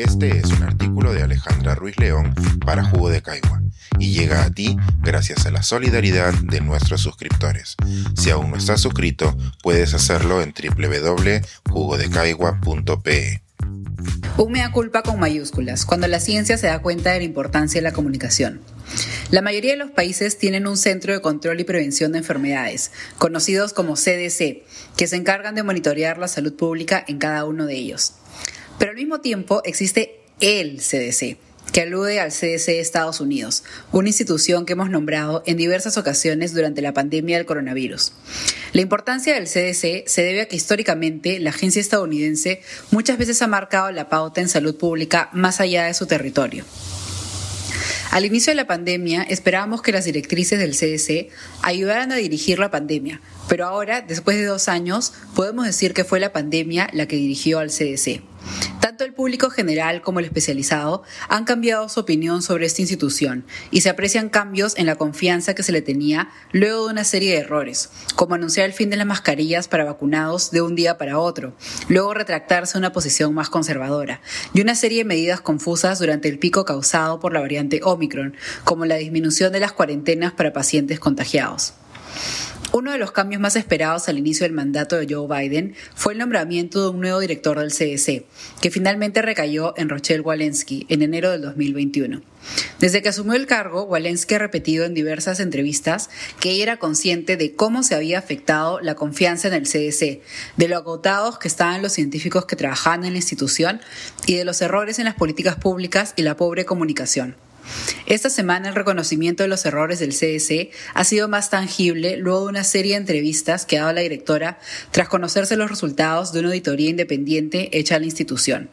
Este es un artículo de Alejandra Ruiz León para Jugo de Caigua y llega a ti gracias a la solidaridad de nuestros suscriptores. Si aún no estás suscrito, puedes hacerlo en www.jugodecaigua.pe. Un mea culpa con mayúsculas, cuando la ciencia se da cuenta de la importancia de la comunicación. La mayoría de los países tienen un centro de control y prevención de enfermedades, conocidos como CDC, que se encargan de monitorear la salud pública en cada uno de ellos. Pero al mismo tiempo existe el CDC, que alude al CDC de Estados Unidos, una institución que hemos nombrado en diversas ocasiones durante la pandemia del coronavirus. La importancia del CDC se debe a que históricamente la agencia estadounidense muchas veces ha marcado la pauta en salud pública más allá de su territorio. Al inicio de la pandemia esperábamos que las directrices del CDC ayudaran a dirigir la pandemia, pero ahora, después de dos años, podemos decir que fue la pandemia la que dirigió al CDC. El público general como el especializado han cambiado su opinión sobre esta institución y se aprecian cambios en la confianza que se le tenía luego de una serie de errores, como anunciar el fin de las mascarillas para vacunados de un día para otro, luego retractarse a una posición más conservadora, y una serie de medidas confusas durante el pico causado por la variante Omicron, como la disminución de las cuarentenas para pacientes contagiados. Uno de los cambios más esperados al inicio del mandato de Joe Biden fue el nombramiento de un nuevo director del CDC, que finalmente recayó en Rochelle Walensky en enero del 2021. Desde que asumió el cargo, Walensky ha repetido en diversas entrevistas que era consciente de cómo se había afectado la confianza en el CDC, de lo agotados que estaban los científicos que trabajaban en la institución y de los errores en las políticas públicas y la pobre comunicación. Esta semana el reconocimiento de los errores del CDC ha sido más tangible luego de una serie de entrevistas que ha dado la directora tras conocerse los resultados de una auditoría independiente hecha a la institución.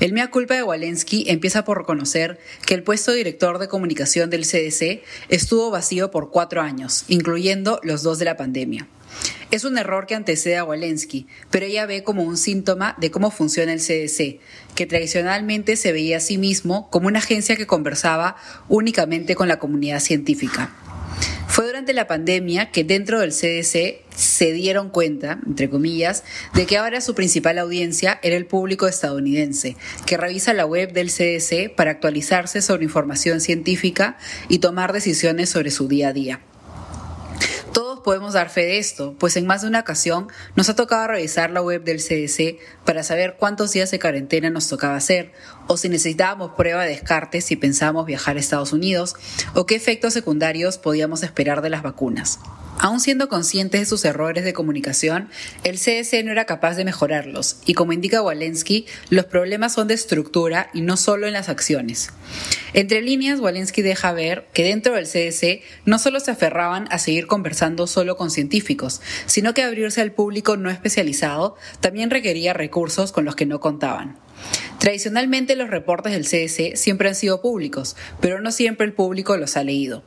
El mea culpa de Walensky empieza por reconocer que el puesto de director de comunicación del CDC estuvo vacío por cuatro años, incluyendo los dos de la pandemia. Es un error que antecede a Walensky, pero ella ve como un síntoma de cómo funciona el CDC, que tradicionalmente se veía a sí mismo como una agencia que conversaba únicamente con la comunidad científica. Fue durante la pandemia que dentro del CDC se dieron cuenta, entre comillas, de que ahora su principal audiencia era el público estadounidense, que revisa la web del CDC para actualizarse sobre información científica y tomar decisiones sobre su día a día podemos dar fe de esto, pues en más de una ocasión nos ha tocado revisar la web del CDC para saber cuántos días de cuarentena nos tocaba hacer, o si necesitábamos prueba de descarte si pensábamos viajar a Estados Unidos, o qué efectos secundarios podíamos esperar de las vacunas. Aún siendo conscientes de sus errores de comunicación, el CDC no era capaz de mejorarlos, y como indica Walensky, los problemas son de estructura y no solo en las acciones. Entre líneas, Walensky deja ver que dentro del CDC no solo se aferraban a seguir conversando solo con científicos, sino que abrirse al público no especializado también requería recursos con los que no contaban. Tradicionalmente los reportes del CDC siempre han sido públicos, pero no siempre el público los ha leído.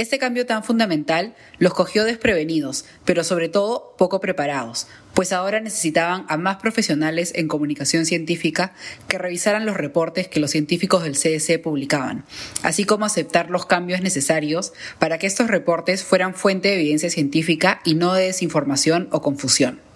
Este cambio tan fundamental los cogió desprevenidos, pero sobre todo poco preparados, pues ahora necesitaban a más profesionales en comunicación científica que revisaran los reportes que los científicos del CDC publicaban, así como aceptar los cambios necesarios para que estos reportes fueran fuente de evidencia científica y no de desinformación o confusión.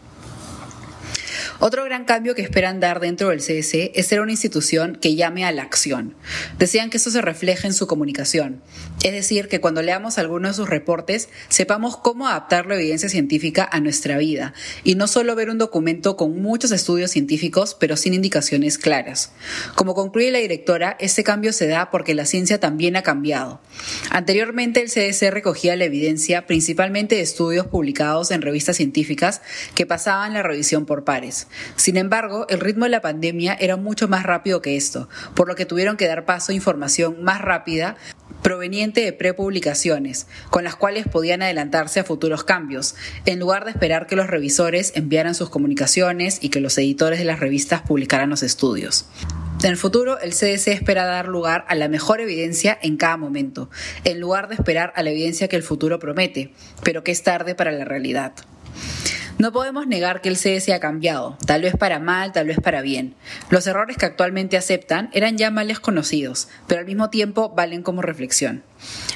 Otro gran cambio que esperan dar dentro del CDC es ser una institución que llame a la acción. Decían que eso se refleja en su comunicación. Es decir, que cuando leamos alguno de sus reportes sepamos cómo adaptar la evidencia científica a nuestra vida y no solo ver un documento con muchos estudios científicos pero sin indicaciones claras. Como concluye la directora, este cambio se da porque la ciencia también ha cambiado. Anteriormente el CDC recogía la evidencia principalmente de estudios publicados en revistas científicas que pasaban la revisión por pares. Sin embargo, el ritmo de la pandemia era mucho más rápido que esto, por lo que tuvieron que dar paso a información más rápida proveniente de prepublicaciones, con las cuales podían adelantarse a futuros cambios, en lugar de esperar que los revisores enviaran sus comunicaciones y que los editores de las revistas publicaran los estudios. En el futuro, el CDC espera dar lugar a la mejor evidencia en cada momento, en lugar de esperar a la evidencia que el futuro promete, pero que es tarde para la realidad. No podemos negar que el CDC ha cambiado, tal vez para mal, tal vez para bien. Los errores que actualmente aceptan eran ya males conocidos, pero al mismo tiempo valen como reflexión.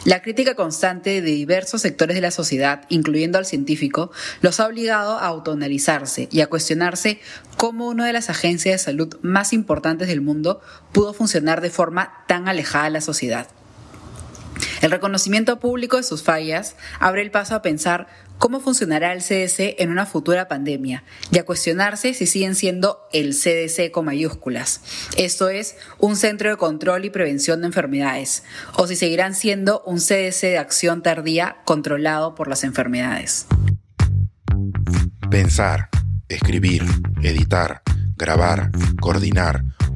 La crítica constante de diversos sectores de la sociedad, incluyendo al científico, los ha obligado a autoanalizarse y a cuestionarse cómo una de las agencias de salud más importantes del mundo pudo funcionar de forma tan alejada de la sociedad. El reconocimiento público de sus fallas abre el paso a pensar cómo funcionará el CDC en una futura pandemia y a cuestionarse si siguen siendo el CDC con mayúsculas, esto es, un centro de control y prevención de enfermedades, o si seguirán siendo un CDC de acción tardía controlado por las enfermedades. Pensar, escribir, editar, grabar, coordinar,